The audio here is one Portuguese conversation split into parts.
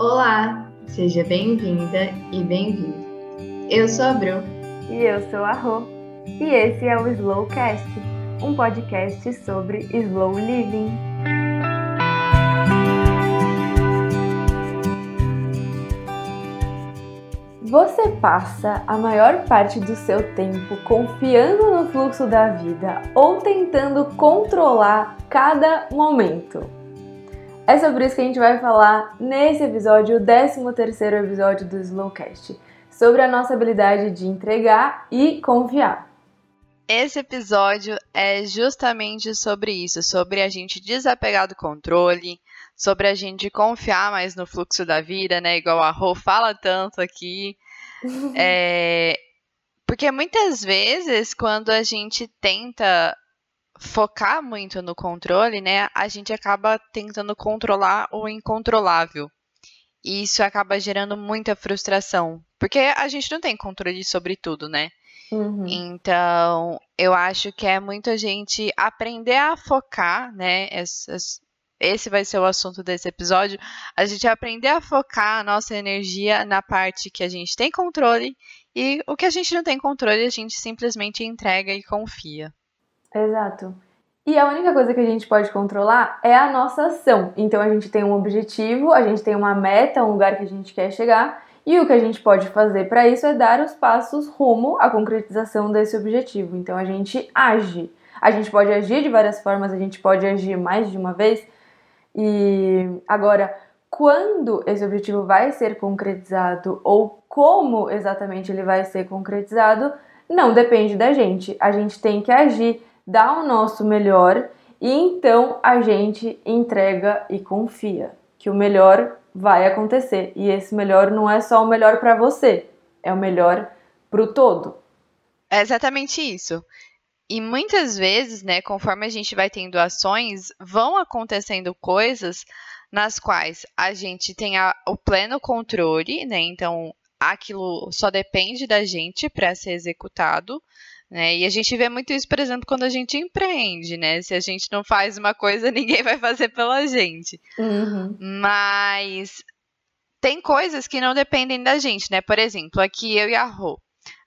Olá, seja bem-vinda e bem-vindo. Eu sou a Bru. E eu sou a Rô. E esse é o Slowcast, um podcast sobre slow living. Você passa a maior parte do seu tempo confiando no fluxo da vida ou tentando controlar cada momento. É sobre isso que a gente vai falar nesse episódio, o 13 terceiro episódio do Slowcast, sobre a nossa habilidade de entregar e confiar. Esse episódio é justamente sobre isso, sobre a gente desapegar do controle, sobre a gente confiar mais no fluxo da vida, né? Igual a Rô fala tanto aqui. é, porque muitas vezes, quando a gente tenta focar muito no controle, né, a gente acaba tentando controlar o incontrolável. E isso acaba gerando muita frustração, porque a gente não tem controle sobre tudo, né? Uhum. Então, eu acho que é muito a gente aprender a focar, né? Essas, esse vai ser o assunto desse episódio. A gente aprender a focar a nossa energia na parte que a gente tem controle e o que a gente não tem controle, a gente simplesmente entrega e confia. Exato. E a única coisa que a gente pode controlar é a nossa ação. Então a gente tem um objetivo, a gente tem uma meta, um lugar que a gente quer chegar, e o que a gente pode fazer para isso é dar os passos rumo à concretização desse objetivo. Então a gente age. A gente pode agir de várias formas, a gente pode agir mais de uma vez. E agora, quando esse objetivo vai ser concretizado ou como exatamente ele vai ser concretizado, não depende da gente. A gente tem que agir dá o nosso melhor e então a gente entrega e confia que o melhor vai acontecer. E esse melhor não é só o melhor para você, é o melhor para o todo. É exatamente isso. E muitas vezes, né, conforme a gente vai tendo ações, vão acontecendo coisas nas quais a gente tem a, o pleno controle, né? Então, aquilo só depende da gente para ser executado. Né? E a gente vê muito isso, por exemplo, quando a gente empreende, né? Se a gente não faz uma coisa, ninguém vai fazer pela gente. Uhum. Mas tem coisas que não dependem da gente, né? Por exemplo, aqui eu e a Rô.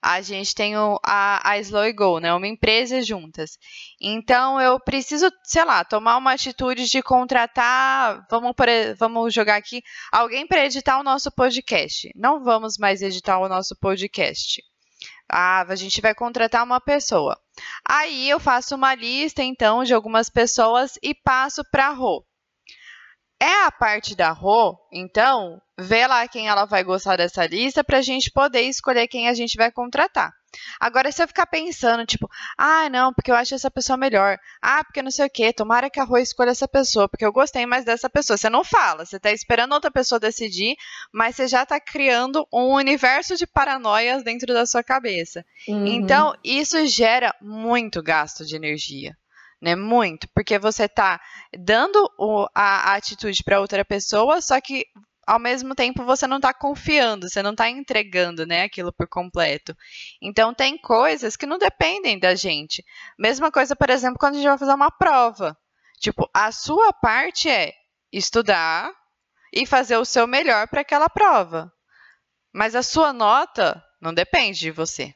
A gente tem o, a, a Slow Go, né? Uma empresa juntas. Então eu preciso, sei lá, tomar uma atitude de contratar, vamos, por, vamos jogar aqui, alguém para editar o nosso podcast. Não vamos mais editar o nosso podcast. Ah, a gente vai contratar uma pessoa. Aí eu faço uma lista, então, de algumas pessoas e passo para a Rô. É a parte da Rô, então, vê lá quem ela vai gostar dessa lista para a gente poder escolher quem a gente vai contratar. Agora, se eu ficar pensando, tipo, ah, não, porque eu acho essa pessoa melhor. Ah, porque não sei o quê. Tomara que a Rô escolha essa pessoa, porque eu gostei mais dessa pessoa. Você não fala, você tá esperando outra pessoa decidir, mas você já tá criando um universo de paranoias dentro da sua cabeça. Uhum. Então, isso gera muito gasto de energia. Né, muito, porque você tá dando o, a, a atitude para outra pessoa, só que ao mesmo tempo você não está confiando, você não está entregando né, aquilo por completo. Então tem coisas que não dependem da gente. Mesma coisa, por exemplo, quando a gente vai fazer uma prova. Tipo, a sua parte é estudar e fazer o seu melhor para aquela prova. Mas a sua nota não depende de você.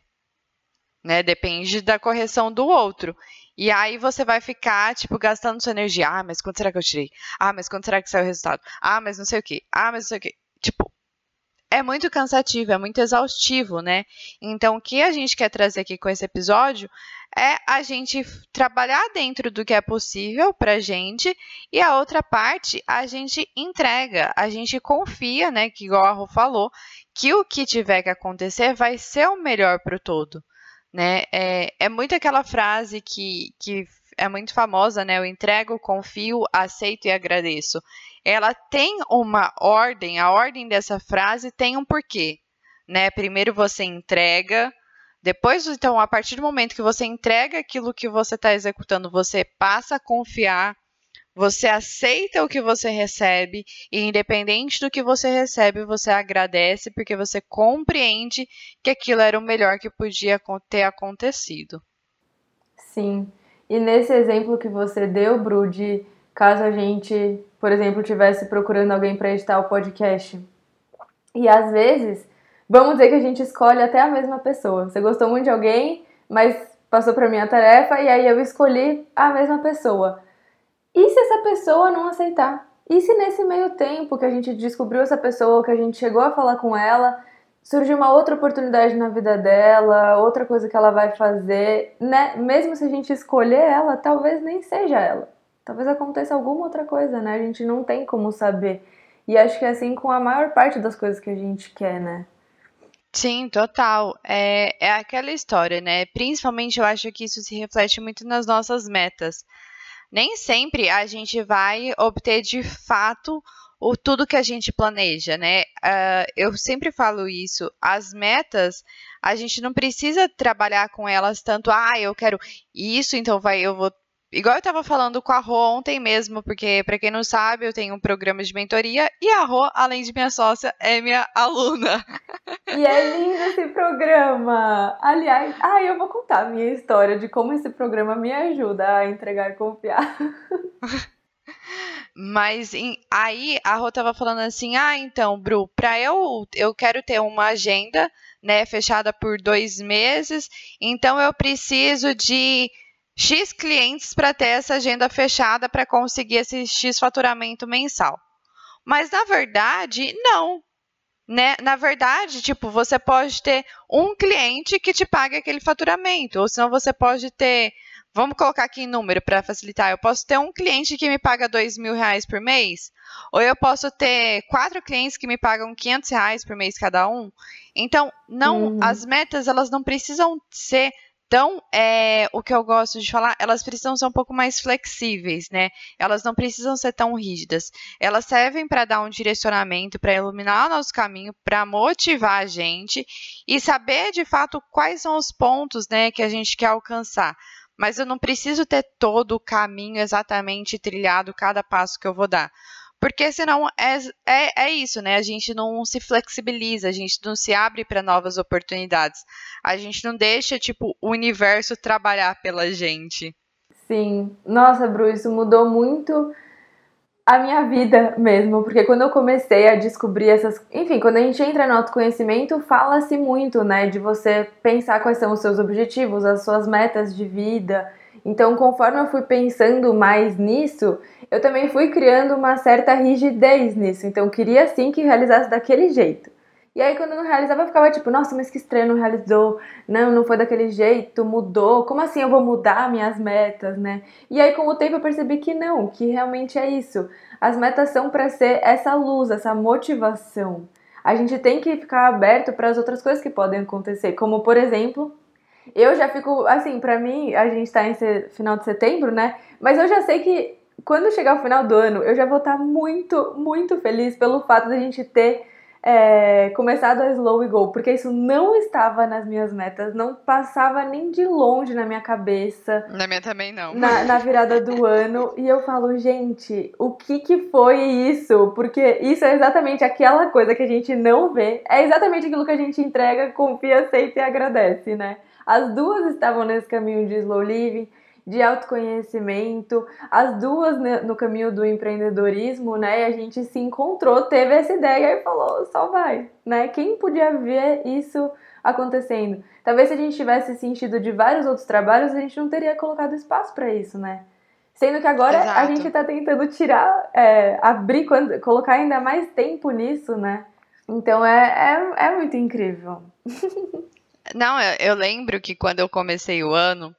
Né? Depende da correção do outro. E aí você vai ficar, tipo, gastando sua energia. Ah, mas quanto será que eu tirei? Ah, mas quanto será que saiu o resultado? Ah, mas não sei o quê. Ah, mas não sei o quê. Tipo, é muito cansativo, é muito exaustivo, né? Então, o que a gente quer trazer aqui com esse episódio é a gente trabalhar dentro do que é possível pra gente e a outra parte a gente entrega, a gente confia, né, que igual a Rô falou, que o que tiver que acontecer vai ser o melhor pro todo né? É, é muito aquela frase que, que é muito famosa, né? Eu entrego, confio, aceito e agradeço. Ela tem uma ordem, a ordem dessa frase tem um porquê, né? Primeiro você entrega, depois, então, a partir do momento que você entrega aquilo que você está executando, você passa a confiar, você aceita o que você recebe e, independente do que você recebe, você agradece porque você compreende que aquilo era o melhor que podia ter acontecido. Sim. E nesse exemplo que você deu, Bru, de caso a gente, por exemplo, tivesse procurando alguém para editar o podcast. E às vezes, vamos dizer que a gente escolhe até a mesma pessoa. Você gostou muito de alguém, mas passou para mim a tarefa e aí eu escolhi a mesma pessoa. E se essa pessoa não aceitar? E se nesse meio tempo que a gente descobriu essa pessoa, que a gente chegou a falar com ela, surgiu uma outra oportunidade na vida dela, outra coisa que ela vai fazer, né? Mesmo se a gente escolher ela, talvez nem seja ela. Talvez aconteça alguma outra coisa, né? A gente não tem como saber. E acho que é assim com a maior parte das coisas que a gente quer, né? Sim, total. É, é aquela história, né? Principalmente eu acho que isso se reflete muito nas nossas metas nem sempre a gente vai obter de fato o tudo que a gente planeja, né? Uh, eu sempre falo isso. As metas, a gente não precisa trabalhar com elas tanto. Ah, eu quero isso, então vai, eu vou Igual eu estava falando com a Rô ontem mesmo, porque, para quem não sabe, eu tenho um programa de mentoria e a Rô, além de minha sócia, é minha aluna. E é lindo esse programa! Aliás, ah, eu vou contar a minha história de como esse programa me ajuda a entregar e confiar. Mas em, aí a Rô tava falando assim: ah, então, Bru, para eu, eu quero ter uma agenda né, fechada por dois meses, então eu preciso de X clientes para ter essa agenda fechada para conseguir esse X faturamento mensal. Mas na verdade, não. Né? Na verdade, tipo, você pode ter um cliente que te pague aquele faturamento, ou senão você pode ter, vamos colocar aqui em número para facilitar, eu posso ter um cliente que me paga dois mil reais por mês, ou eu posso ter quatro clientes que me pagam 500 reais por mês cada um. Então, não, uhum. as metas elas não precisam ser então, é, o que eu gosto de falar, elas precisam ser um pouco mais flexíveis, né? Elas não precisam ser tão rígidas. Elas servem para dar um direcionamento, para iluminar o nosso caminho, para motivar a gente e saber de fato quais são os pontos, né, que a gente quer alcançar. Mas eu não preciso ter todo o caminho exatamente trilhado, cada passo que eu vou dar. Porque senão é, é, é isso, né? A gente não se flexibiliza, a gente não se abre para novas oportunidades. A gente não deixa, tipo, o universo trabalhar pela gente. Sim. Nossa, Bru, isso mudou muito a minha vida mesmo, porque quando eu comecei a descobrir essas. Enfim, quando a gente entra no autoconhecimento, fala-se muito, né, de você pensar quais são os seus objetivos, as suas metas de vida. Então, conforme eu fui pensando mais nisso, eu também fui criando uma certa rigidez nisso. Então, queria sim que realizasse daquele jeito. E aí, quando eu não realizava, eu ficava tipo, nossa, mas que estranho, não realizou. Não, não foi daquele jeito, mudou. Como assim eu vou mudar minhas metas, né? E aí, com o tempo, eu percebi que não, que realmente é isso. As metas são para ser essa luz, essa motivação. A gente tem que ficar aberto para as outras coisas que podem acontecer, como por exemplo, eu já fico, assim, pra mim, a gente tá em final de setembro, né? Mas eu já sei que quando chegar o final do ano, eu já vou estar tá muito, muito feliz pelo fato da gente ter é, começado a Slow e Go, porque isso não estava nas minhas metas, não passava nem de longe na minha cabeça. Na minha também não. Na, na virada do ano. E eu falo, gente, o que que foi isso? Porque isso é exatamente aquela coisa que a gente não vê, é exatamente aquilo que a gente entrega, confia, aceita e agradece, né? As duas estavam nesse caminho de slow living, de autoconhecimento, as duas no caminho do empreendedorismo, né? E a gente se encontrou, teve essa ideia e falou, só vai, né? Quem podia ver isso acontecendo? Talvez se a gente tivesse sentido de vários outros trabalhos, a gente não teria colocado espaço para isso, né? Sendo que agora Exato. a gente está tentando tirar, é, abrir, colocar ainda mais tempo nisso, né? Então é, é, é muito incrível. Não, eu, eu lembro que quando eu comecei o ano,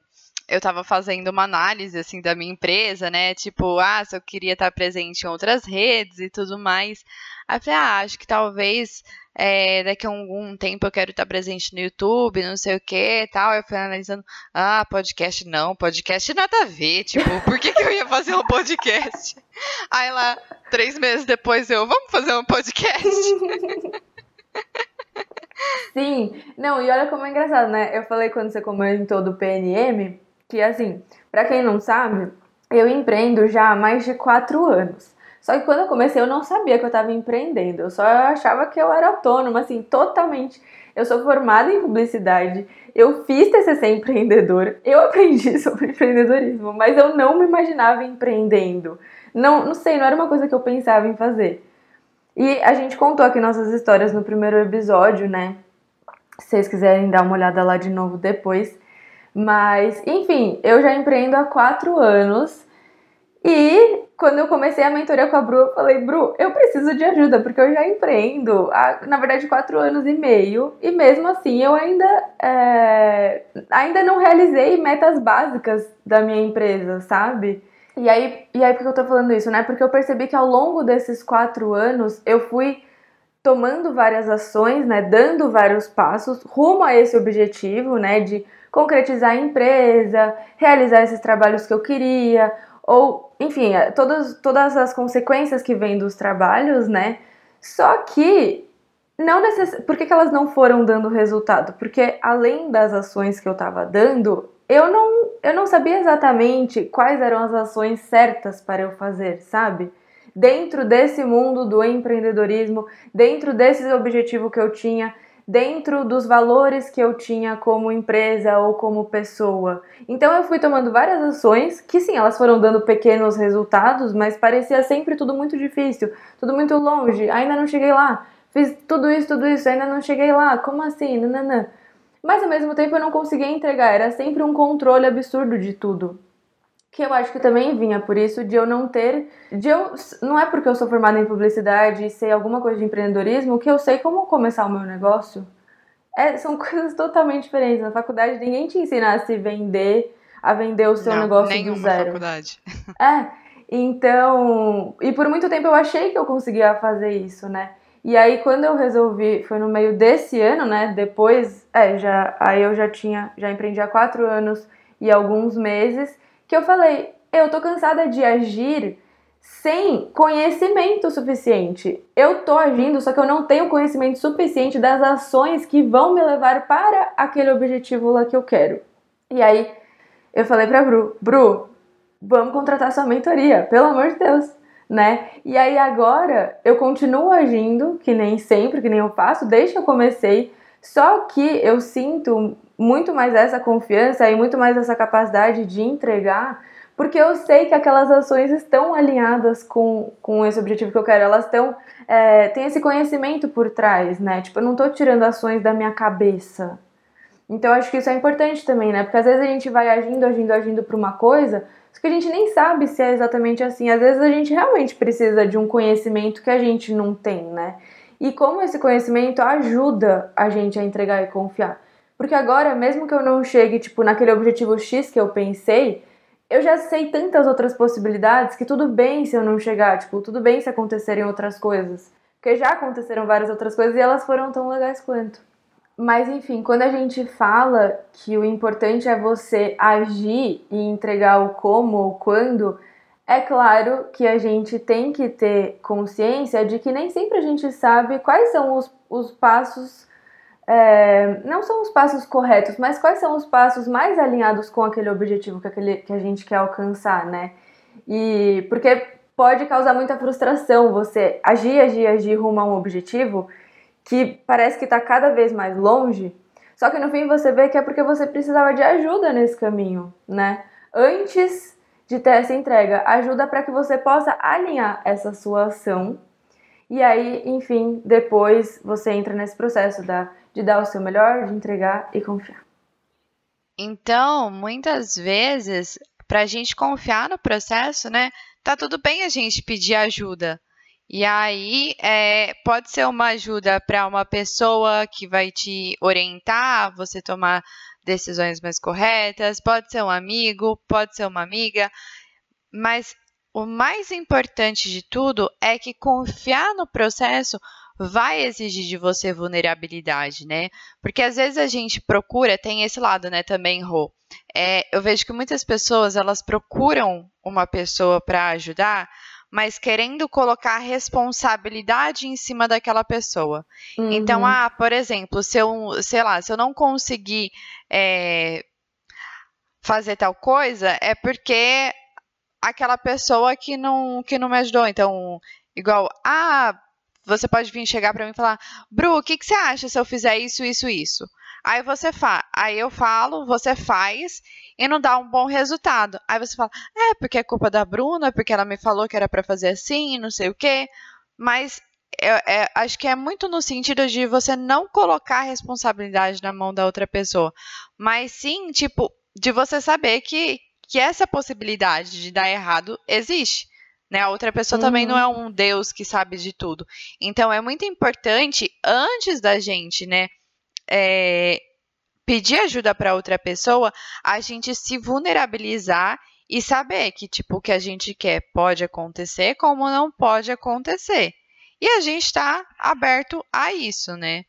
eu estava fazendo uma análise assim da minha empresa, né? Tipo, ah, se eu queria estar presente em outras redes e tudo mais. Aí eu falei, ah, acho que talvez é, daqui a algum tempo eu quero estar presente no YouTube, não sei o que tal. Eu fui analisando, ah, podcast não, podcast nada a ver, tipo, por que, que eu ia fazer um podcast? Aí lá, três meses depois eu, vamos fazer um podcast? Sim, não, e olha como é engraçado, né? Eu falei quando você comentou do PNM, que assim, para quem não sabe, eu empreendo já há mais de quatro anos. Só que quando eu comecei eu não sabia que eu estava empreendendo, eu só achava que eu era autônoma, assim, totalmente. Eu sou formada em publicidade, eu fiz TCC empreendedor, eu aprendi sobre empreendedorismo, mas eu não me imaginava empreendendo. Não, não sei, não era uma coisa que eu pensava em fazer. E a gente contou aqui nossas histórias no primeiro episódio, né? Se vocês quiserem dar uma olhada lá de novo depois. Mas, enfim, eu já empreendo há quatro anos e quando eu comecei a mentoria com a Bru, eu falei, Bru, eu preciso de ajuda, porque eu já empreendo há, na verdade, quatro anos e meio, e mesmo assim eu ainda, é, ainda não realizei metas básicas da minha empresa, sabe? E aí, e aí, por que eu tô falando isso, né? Porque eu percebi que ao longo desses quatro anos eu fui tomando várias ações, né? Dando vários passos rumo a esse objetivo, né? De concretizar a empresa, realizar esses trabalhos que eu queria, ou, enfim, é, todas, todas as consequências que vêm dos trabalhos, né? Só que não necess... por que, que elas não foram dando resultado? Porque além das ações que eu estava dando, eu não, eu não sabia exatamente quais eram as ações certas para eu fazer, sabe? Dentro desse mundo do empreendedorismo, dentro desse objetivo que eu tinha, dentro dos valores que eu tinha como empresa ou como pessoa. Então eu fui tomando várias ações que sim, elas foram dando pequenos resultados, mas parecia sempre tudo muito difícil, tudo muito longe, ainda não cheguei lá. Fiz tudo isso, tudo isso, ainda não cheguei lá. Como assim? Nananã. Mas ao mesmo tempo eu não conseguia entregar, era sempre um controle absurdo de tudo que eu acho que também vinha por isso de eu não ter, de eu não é porque eu sou formada em publicidade e sei alguma coisa de empreendedorismo que eu sei como começar o meu negócio. É, são coisas totalmente diferentes. Na faculdade ninguém te ensina a se vender, a vender o seu não, negócio do zero. faculdade. É. Então, e por muito tempo eu achei que eu conseguia fazer isso, né? E aí quando eu resolvi, foi no meio desse ano, né? Depois, é, já, aí eu já tinha, já empreendi há quatro anos e alguns meses que eu falei, eu tô cansada de agir sem conhecimento suficiente. Eu tô agindo, só que eu não tenho conhecimento suficiente das ações que vão me levar para aquele objetivo lá que eu quero. E aí eu falei pra Bru, Bru, vamos contratar sua mentoria, pelo amor de Deus, né? E aí agora eu continuo agindo, que nem sempre, que nem eu faço, desde que eu comecei, só que eu sinto muito mais essa confiança e muito mais essa capacidade de entregar, porque eu sei que aquelas ações estão alinhadas com, com esse objetivo que eu quero, elas estão. É, tem esse conhecimento por trás, né? Tipo, eu não tô tirando ações da minha cabeça. Então, acho que isso é importante também, né? Porque às vezes a gente vai agindo, agindo, agindo para uma coisa, só que a gente nem sabe se é exatamente assim. Às vezes a gente realmente precisa de um conhecimento que a gente não tem, né? E como esse conhecimento ajuda a gente a entregar e confiar. Porque agora, mesmo que eu não chegue, tipo, naquele objetivo X que eu pensei, eu já sei tantas outras possibilidades que tudo bem se eu não chegar, tipo, tudo bem se acontecerem outras coisas. Porque já aconteceram várias outras coisas e elas foram tão legais quanto. Mas enfim, quando a gente fala que o importante é você agir e entregar o como ou quando, é claro que a gente tem que ter consciência de que nem sempre a gente sabe quais são os, os passos é, não são os passos corretos, mas quais são os passos mais alinhados com aquele objetivo que, aquele, que a gente quer alcançar, né? E porque pode causar muita frustração você agir, agir, agir rumo a um objetivo que parece que está cada vez mais longe, só que no fim você vê que é porque você precisava de ajuda nesse caminho, né? Antes de ter essa entrega, ajuda para que você possa alinhar essa sua ação e aí, enfim, depois você entra nesse processo da de dar o seu melhor, de entregar e confiar. Então, muitas vezes, para a gente confiar no processo, né, tá tudo bem a gente pedir ajuda. E aí, é, pode ser uma ajuda para uma pessoa que vai te orientar, você tomar decisões mais corretas, pode ser um amigo, pode ser uma amiga, mas o mais importante de tudo é que confiar no processo vai exigir de você vulnerabilidade, né? Porque às vezes a gente procura, tem esse lado, né, também, Rô. É, eu vejo que muitas pessoas, elas procuram uma pessoa para ajudar, mas querendo colocar responsabilidade em cima daquela pessoa. Então, uhum. Então, ah, por exemplo, se eu, sei lá, se eu não conseguir é, fazer tal coisa, é porque aquela pessoa que não, que não me ajudou. Então, igual, ah, você pode vir chegar para mim e falar, Bru, o que, que você acha se eu fizer isso, isso, isso? Aí você fa aí eu falo, você faz, e não dá um bom resultado. Aí você fala, é porque é culpa da Bruna, porque ela me falou que era para fazer assim, não sei o quê. Mas é, é, acho que é muito no sentido de você não colocar a responsabilidade na mão da outra pessoa, mas sim, tipo, de você saber que, que essa possibilidade de dar errado existe. Né? A outra pessoa uhum. também não é um Deus que sabe de tudo. Então é muito importante, antes da gente, né, é, pedir ajuda para outra pessoa, a gente se vulnerabilizar e saber que, tipo, o que a gente quer pode acontecer, como não pode acontecer. E a gente está aberto a isso, né?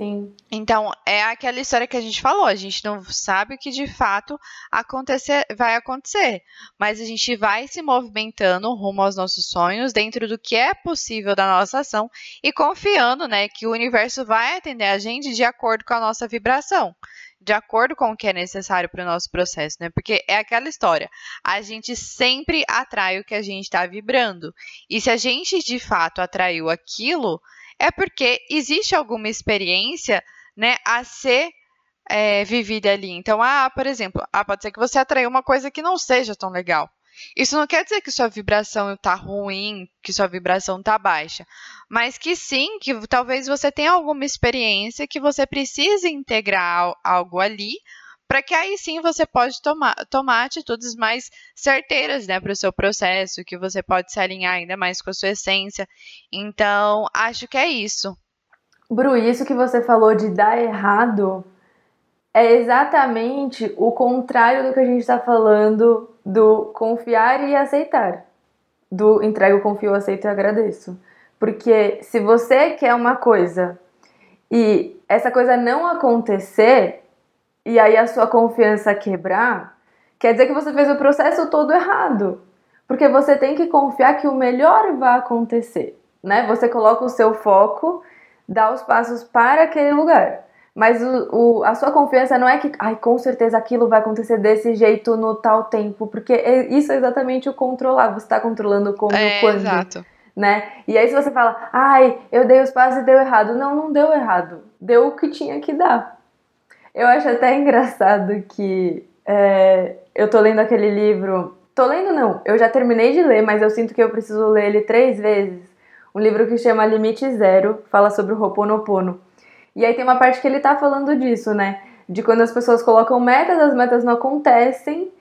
Sim. Então, é aquela história que a gente falou, a gente não sabe o que de fato acontecer, vai acontecer, mas a gente vai se movimentando rumo aos nossos sonhos, dentro do que é possível da nossa ação e confiando, né, que o universo vai atender a gente de acordo com a nossa vibração de acordo com o que é necessário para o nosso processo, né? Porque é aquela história. A gente sempre atrai o que a gente está vibrando. E se a gente de fato atraiu aquilo, é porque existe alguma experiência né, a ser é, vivida ali. Então, ah, por exemplo, ah, pode ser que você atraiu uma coisa que não seja tão legal. Isso não quer dizer que sua vibração está ruim, que sua vibração está baixa, mas que sim, que talvez você tenha alguma experiência que você precise integrar algo ali para que aí sim você pode tomar, tomar atitudes mais certeiras né, para o seu processo, que você pode se alinhar ainda mais com a sua essência. Então, acho que é isso. Bru, isso que você falou de dar errado é exatamente o contrário do que a gente está falando do confiar e aceitar. Do entrego, confio, aceito e agradeço. Porque se você quer uma coisa e essa coisa não acontecer, e aí a sua confiança quebrar, quer dizer que você fez o processo todo errado. Porque você tem que confiar que o melhor vai acontecer, né? Você coloca o seu foco, dá os passos para aquele lugar. Mas o, o, a sua confiança não é que, ai, com certeza aquilo vai acontecer desse jeito no tal tempo, porque é, isso é exatamente o controlar. Você está controlando como é, e quando. Exato. Né? E aí se você fala, ai, eu dei os passos e deu errado. Não, não deu errado. Deu o que tinha que dar. Eu acho até engraçado que é, eu tô lendo aquele livro. Tô lendo, não, eu já terminei de ler, mas eu sinto que eu preciso ler ele três vezes. Um livro que chama Limite Zero, fala sobre o Ho'oponopono. E aí tem uma parte que ele tá falando disso, né? De quando as pessoas colocam metas, as metas não acontecem.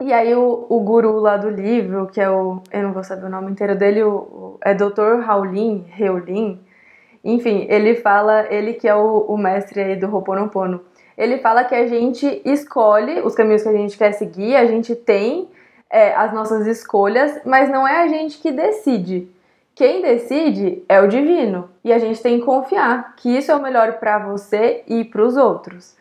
E aí o, o guru lá do livro, que é o. Eu não vou saber o nome inteiro dele, o, é Dr. Raulin, Reulin. Enfim, ele fala, ele que é o, o mestre aí do Ho'oponopono ele fala que a gente escolhe os caminhos que a gente quer seguir, a gente tem é, as nossas escolhas, mas não é a gente que decide. Quem decide é o divino e a gente tem que confiar que isso é o melhor para você e para os outros.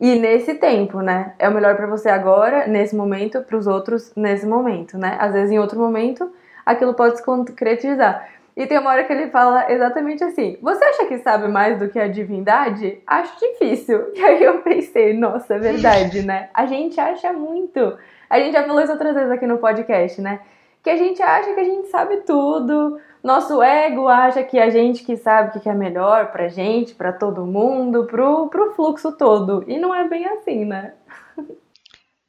E nesse tempo, né? É o melhor para você agora, nesse momento, para os outros nesse momento, né? Às vezes em outro momento aquilo pode se concretizar. E tem uma hora que ele fala exatamente assim: Você acha que sabe mais do que a divindade? Acho difícil. E aí eu pensei: Nossa, é verdade, né? A gente acha muito. A gente já falou isso outras vezes aqui no podcast, né? Que a gente acha que a gente sabe tudo. Nosso ego acha que a gente que sabe o que é melhor pra gente, pra todo mundo, pro, pro fluxo todo. E não é bem assim, né?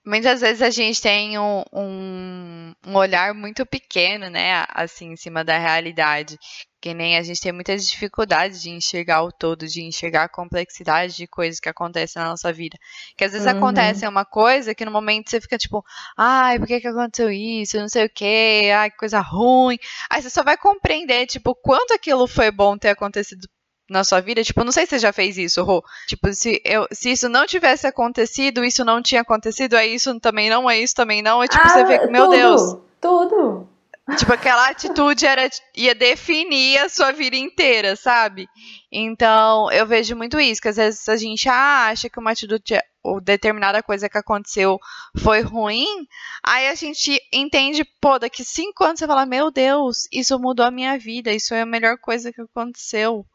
muitas vezes a gente tem um, um, um, olhar muito pequeno, né, assim, em cima da realidade. Que nem a gente tem muitas dificuldades de enxergar o todo, de enxergar a complexidade de coisas que acontecem na nossa vida. Que às vezes uhum. acontece uma coisa que no momento você fica tipo, ai, por que, que aconteceu isso? Não sei o que, ai, que coisa ruim. Aí você só vai compreender, tipo, quanto aquilo foi bom ter acontecido na sua vida? Tipo, não sei se você já fez isso, Rô. Tipo, se, eu, se isso não tivesse acontecido, isso não tinha acontecido, é isso também não, é isso também não. É tipo, ah, você vê que, meu tudo, Deus. Tudo. Tipo, aquela atitude era, ia definir a sua vida inteira, sabe? Então, eu vejo muito isso, que às vezes a gente acha que uma atitude ou determinada coisa que aconteceu foi ruim, aí a gente entende, pô, daqui cinco anos você fala, meu Deus, isso mudou a minha vida, isso é a melhor coisa que aconteceu.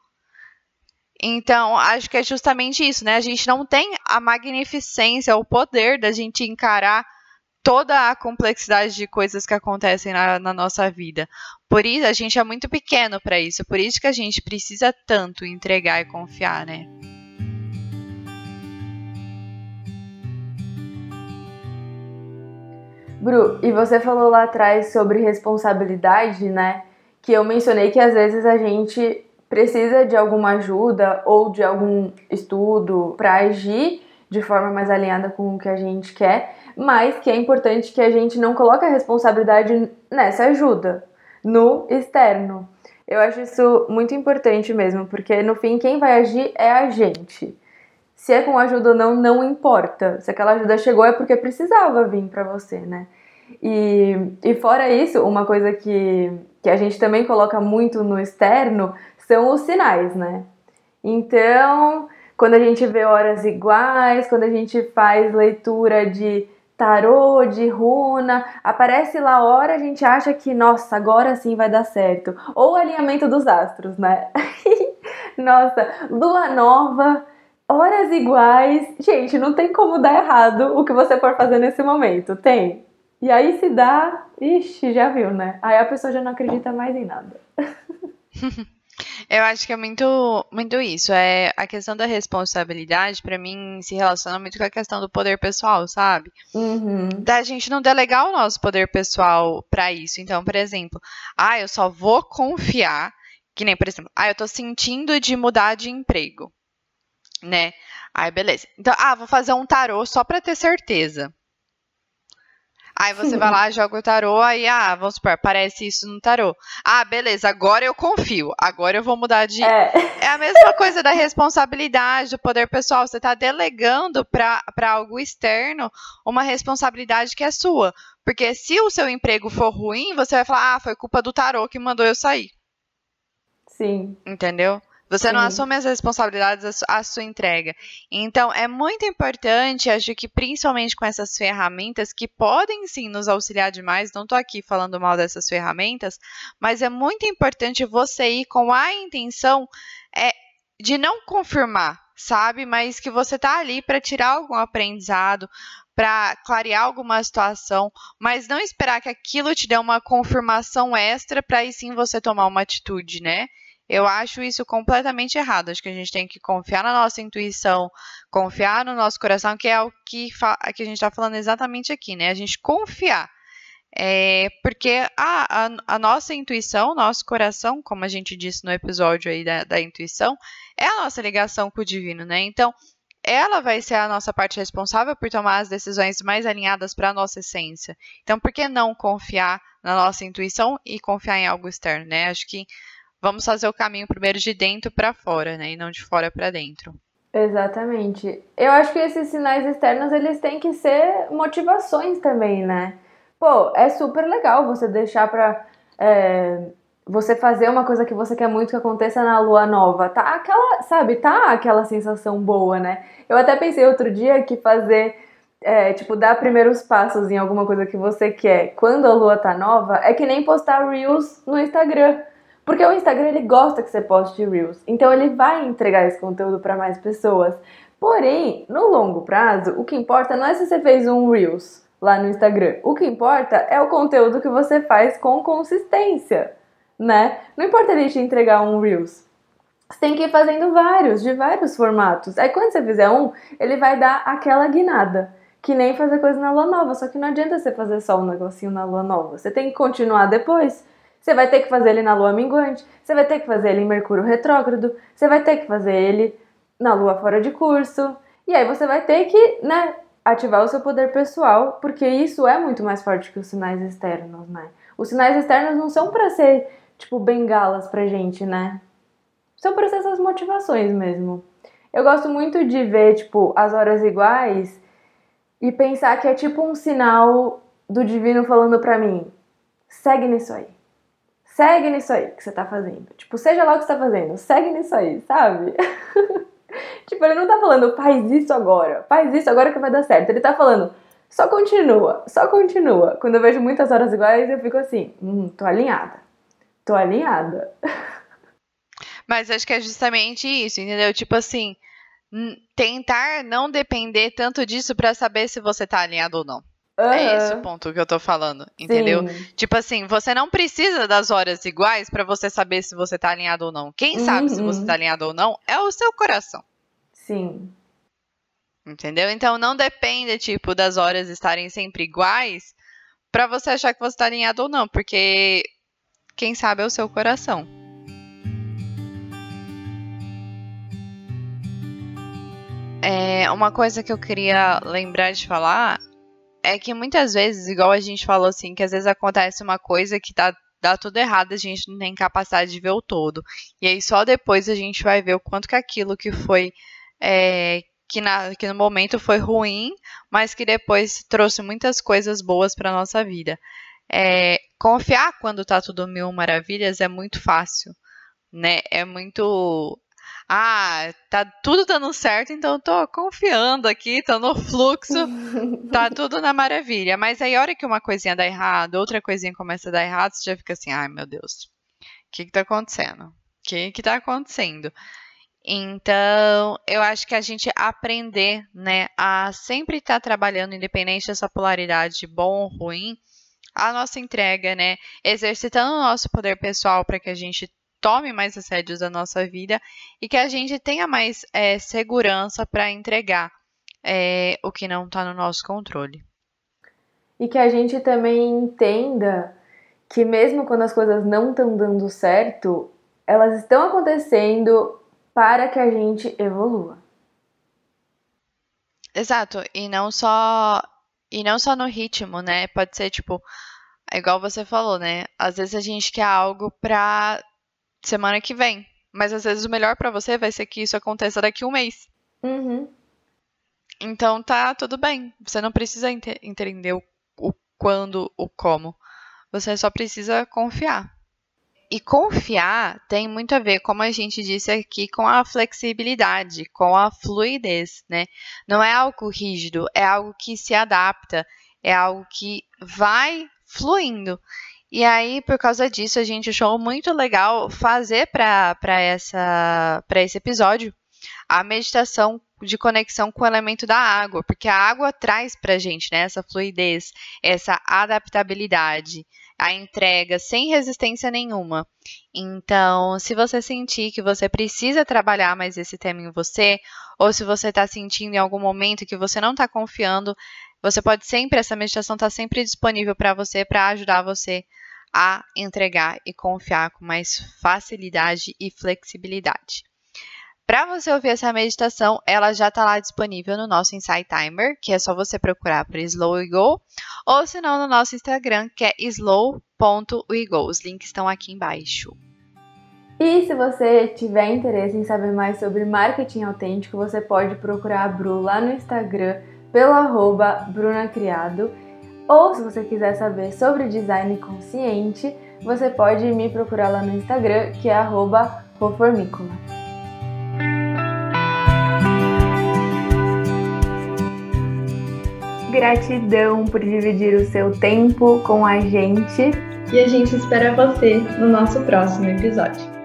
Então, acho que é justamente isso, né? A gente não tem a magnificência, o poder da gente encarar toda a complexidade de coisas que acontecem na, na nossa vida. Por isso, a gente é muito pequeno para isso. Por isso que a gente precisa tanto entregar e confiar, né? Bru, e você falou lá atrás sobre responsabilidade, né? Que eu mencionei que às vezes a gente precisa de alguma ajuda ou de algum estudo para agir de forma mais alinhada com o que a gente quer, mas que é importante que a gente não coloque a responsabilidade nessa ajuda, no externo. Eu acho isso muito importante mesmo, porque no fim quem vai agir é a gente. Se é com ajuda ou não, não importa. Se aquela ajuda chegou é porque precisava vir para você, né? E, e fora isso, uma coisa que, que a gente também coloca muito no externo são os sinais, né? Então, quando a gente vê horas iguais, quando a gente faz leitura de tarô, de runa, aparece lá a hora, a gente acha que, nossa, agora sim vai dar certo. Ou alinhamento dos astros, né? nossa, lua nova, horas iguais. Gente, não tem como dar errado o que você for fazer nesse momento, tem? E aí se dá, ixi, já viu, né? Aí a pessoa já não acredita mais em nada. Eu acho que é muito, muito isso. É a questão da responsabilidade, para mim, se relaciona muito com a questão do poder pessoal, sabe? Uhum. Da gente não delegar o nosso poder pessoal para isso. Então, por exemplo, ah, eu só vou confiar, que nem, por exemplo, ah, eu tô sentindo de mudar de emprego, né? Aí, beleza. Então, ah, vou fazer um tarô só para ter certeza. Aí você vai lá, joga o tarô, aí, ah, vamos supor, aparece isso no tarô. Ah, beleza, agora eu confio, agora eu vou mudar de. É, É a mesma coisa da responsabilidade, do poder pessoal. Você está delegando para algo externo uma responsabilidade que é sua. Porque se o seu emprego for ruim, você vai falar, ah, foi culpa do tarô que mandou eu sair. sim. Entendeu? Você não Sim. assume as responsabilidades a sua entrega. Então, é muito importante, acho que principalmente com essas ferramentas que podem sim nos auxiliar demais. Não estou aqui falando mal dessas ferramentas, mas é muito importante você ir com a intenção é, de não confirmar, sabe? Mas que você tá ali para tirar algum aprendizado, para clarear alguma situação, mas não esperar que aquilo te dê uma confirmação extra para aí sim você tomar uma atitude, né? Eu acho isso completamente errado. Acho que a gente tem que confiar na nossa intuição, confiar no nosso coração, que é o que, fa- que a gente está falando exatamente aqui, né? A gente confiar. É, porque a, a, a nossa intuição, nosso coração, como a gente disse no episódio aí da, da intuição, é a nossa ligação com o divino, né? Então, ela vai ser a nossa parte responsável por tomar as decisões mais alinhadas para a nossa essência. Então, por que não confiar na nossa intuição e confiar em algo externo, né? Acho que vamos fazer o caminho primeiro de dentro para fora, né? E não de fora para dentro. Exatamente. Eu acho que esses sinais externos eles têm que ser motivações também, né? Pô, é super legal você deixar pra é, você fazer uma coisa que você quer muito que aconteça na lua nova. Tá aquela, sabe, tá aquela sensação boa, né? Eu até pensei outro dia que fazer, é, tipo, dar primeiros passos em alguma coisa que você quer quando a lua tá nova é que nem postar Reels no Instagram. Porque o Instagram ele gosta que você poste Reels, então ele vai entregar esse conteúdo para mais pessoas. Porém, no longo prazo, o que importa não é se você fez um Reels lá no Instagram. O que importa é o conteúdo que você faz com consistência, né? Não importa ele te entregar um Reels. Você tem que ir fazendo vários, de vários formatos. Aí quando você fizer um, ele vai dar aquela guinada. Que nem fazer coisa na lua nova. Só que não adianta você fazer só um negocinho na lua nova. Você tem que continuar depois. Você vai ter que fazer ele na lua minguante, você vai ter que fazer ele em Mercúrio retrógrado, você vai ter que fazer ele na lua fora de curso. E aí você vai ter que, né, ativar o seu poder pessoal, porque isso é muito mais forte que os sinais externos, né? Os sinais externos não são para ser, tipo, bengalas pra gente, né? São para ser essas motivações mesmo. Eu gosto muito de ver, tipo, as horas iguais e pensar que é tipo um sinal do divino falando pra mim: segue nisso aí. Segue nisso aí que você tá fazendo. Tipo, seja lá o que você tá fazendo, segue nisso aí, sabe? tipo, ele não tá falando, faz isso agora, faz isso agora que vai dar certo. Ele tá falando, só continua, só continua. Quando eu vejo muitas horas iguais, eu fico assim, hum, tô alinhada. Tô alinhada. Mas acho que é justamente isso, entendeu? Tipo assim, tentar não depender tanto disso para saber se você tá alinhado ou não. É esse o ponto que eu tô falando, entendeu? Sim. Tipo assim, você não precisa das horas iguais pra você saber se você tá alinhado ou não. Quem sabe se você Uhum. tá alinhado ou não é o seu coração, Sim. entendeu? Então não depende, tipo, das horas estarem sempre iguais para você achar que você tá alinhado ou não, porque quem sabe é o seu coração. É, uma coisa que eu queria lembrar de falar é que muitas vezes, igual a gente falou assim, que às vezes acontece uma coisa que tá, dá tudo errado, a gente não tem capacidade de ver o todo. E aí só depois a gente vai ver o quanto que aquilo que foi. É, que, na, que no momento foi ruim, mas que depois trouxe muitas coisas boas para nossa vida. É, confiar quando tá tudo mil maravilhas é muito fácil, né? É muito ah, tá tudo dando certo, então eu tô confiando aqui, tô no fluxo, tá tudo na maravilha. Mas aí, a hora que uma coisinha dá errado, outra coisinha começa a dar errado, você já fica assim, ai meu Deus, o que que tá acontecendo? O que que tá acontecendo? Então, eu acho que a gente aprender, né, a sempre estar tá trabalhando, independente dessa polaridade bom ou ruim, a nossa entrega, né, exercitando o nosso poder pessoal para que a gente tome mais assédios da nossa vida e que a gente tenha mais é, segurança para entregar é, o que não está no nosso controle. E que a gente também entenda que mesmo quando as coisas não estão dando certo, elas estão acontecendo para que a gente evolua. Exato, e não só e não só no ritmo, né? Pode ser tipo, é igual você falou, né? Às vezes a gente quer algo pra semana que vem. Mas às vezes o melhor para você vai ser que isso aconteça daqui a um mês. Uhum. Então tá tudo bem. Você não precisa ent entender o, o quando, o como. Você só precisa confiar. E confiar tem muito a ver, como a gente disse aqui, com a flexibilidade, com a fluidez, né? Não é algo rígido, é algo que se adapta, é algo que vai fluindo. E aí, por causa disso, a gente achou muito legal fazer para esse episódio a meditação de conexão com o elemento da água, porque a água traz para a gente né, essa fluidez, essa adaptabilidade, a entrega sem resistência nenhuma. Então, se você sentir que você precisa trabalhar mais esse tema em você, ou se você está sentindo em algum momento que você não está confiando, você pode sempre, essa meditação está sempre disponível para você, para ajudar você a entregar e confiar com mais facilidade e flexibilidade. Para você ouvir essa meditação, ela já está lá disponível no nosso Insight Timer, que é só você procurar por Slow e Go, ou se não no nosso Instagram, que é slow.wego. Os links estão aqui embaixo. E se você tiver interesse em saber mais sobre marketing autêntico, você pode procurar a Bru lá no Instagram pelo arroba brunacriado ou se você quiser saber sobre design consciente, você pode me procurar lá no Instagram, que é @roformícola. Gratidão por dividir o seu tempo com a gente. E a gente espera você no nosso próximo episódio.